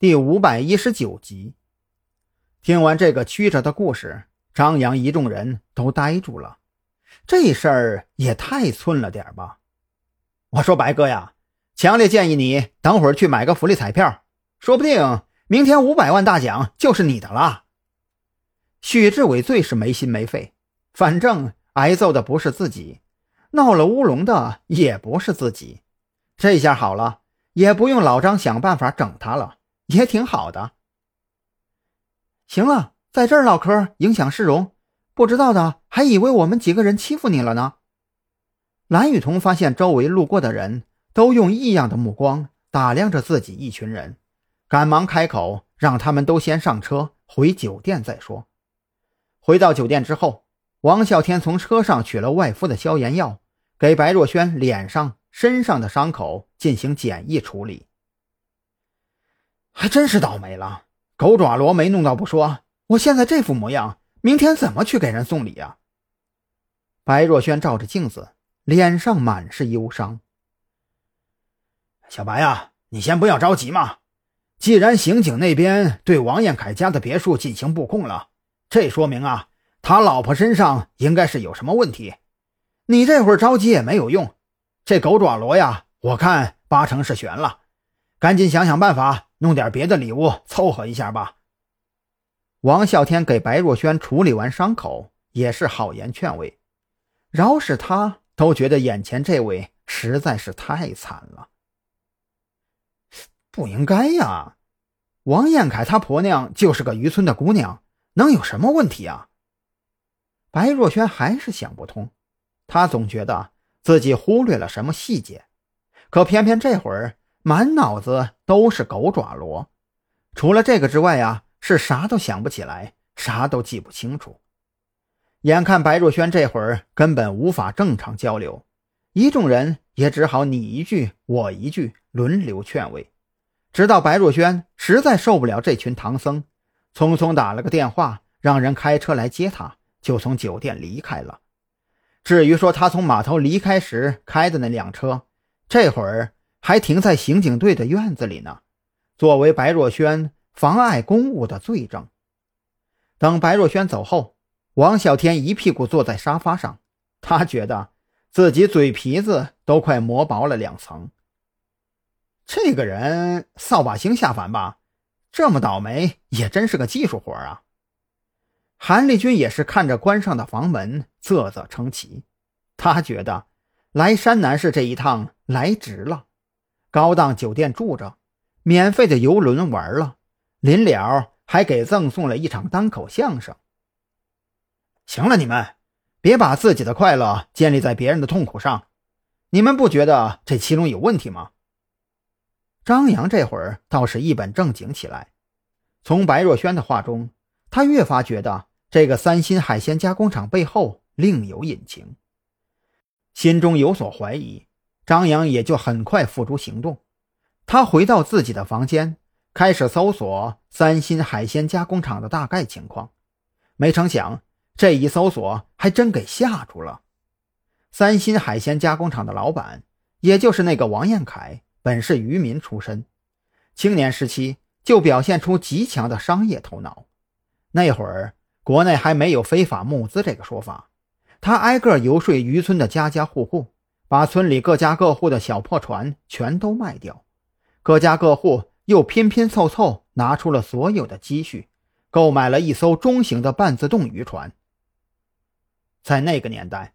第五百一十九集。听完这个曲折的故事，张扬一众人都呆住了。这事儿也太寸了点吧！我说白哥呀，强烈建议你等会儿去买个福利彩票，说不定明天五百万大奖就是你的了。许志伟最是没心没肺，反正挨揍的不是自己，闹了乌龙的也不是自己，这下好了，也不用老张想办法整他了。也挺好的。行了，在这儿唠嗑影响市容，不知道的还以为我们几个人欺负你了呢。蓝雨桐发现周围路过的人都用异样的目光打量着自己一群人，赶忙开口让他们都先上车回酒店再说。回到酒店之后，王啸天从车上取了外敷的消炎药，给白若萱脸上、身上的伤口进行简易处理。还真是倒霉了，狗爪罗没弄到不说，我现在这副模样，明天怎么去给人送礼呀？白若萱照着镜子，脸上满是忧伤。小白呀，你先不要着急嘛。既然刑警那边对王彦凯家的别墅进行布控了，这说明啊，他老婆身上应该是有什么问题。你这会儿着急也没有用，这狗爪罗呀，我看八成是悬了。赶紧想想办法，弄点别的礼物凑合一下吧。王啸天给白若萱处理完伤口，也是好言劝慰。饶是他都觉得眼前这位实在是太惨了。不应该呀，王艳凯他婆娘就是个渔村的姑娘，能有什么问题啊？白若萱还是想不通，她总觉得自己忽略了什么细节，可偏偏这会儿。满脑子都是狗爪罗，除了这个之外呀，是啥都想不起来，啥都记不清楚。眼看白若萱这会儿根本无法正常交流，一众人也只好你一句我一句轮流劝慰，直到白若萱实在受不了这群唐僧，匆匆打了个电话，让人开车来接她，就从酒店离开了。至于说他从码头离开时开的那辆车，这会儿。还停在刑警队的院子里呢，作为白若萱妨碍公务的罪证。等白若萱走后，王小天一屁股坐在沙发上，他觉得自己嘴皮子都快磨薄了两层。这个人扫把星下凡吧，这么倒霉也真是个技术活啊！韩立军也是看着关上的房门，啧啧称奇。他觉得来山南市这一趟来值了。高档酒店住着，免费的游轮玩了，临了还给赠送了一场单口相声。行了，你们别把自己的快乐建立在别人的痛苦上，你们不觉得这其中有问题吗？张扬这会儿倒是一本正经起来，从白若萱的话中，他越发觉得这个三星海鲜加工厂背后另有隐情，心中有所怀疑。张扬也就很快付诸行动。他回到自己的房间，开始搜索三星海鲜加工厂的大概情况。没成想，这一搜索还真给吓住了。三星海鲜加工厂的老板，也就是那个王彦凯，本是渔民出身，青年时期就表现出极强的商业头脑。那会儿国内还没有非法募资这个说法，他挨个游说渔村的家家户户。把村里各家各户的小破船全都卖掉，各家各户又拼拼凑凑拿出了所有的积蓄，购买了一艘中型的半自动渔船。在那个年代，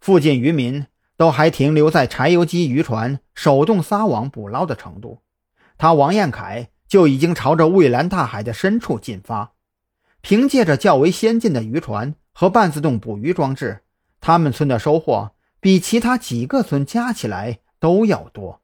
附近渔民都还停留在柴油机渔船手动撒网捕捞的程度，他王彦凯就已经朝着蔚蓝大海的深处进发。凭借着较为先进的渔船和半自动捕鱼装置，他们村的收获。比其他几个村加起来都要多。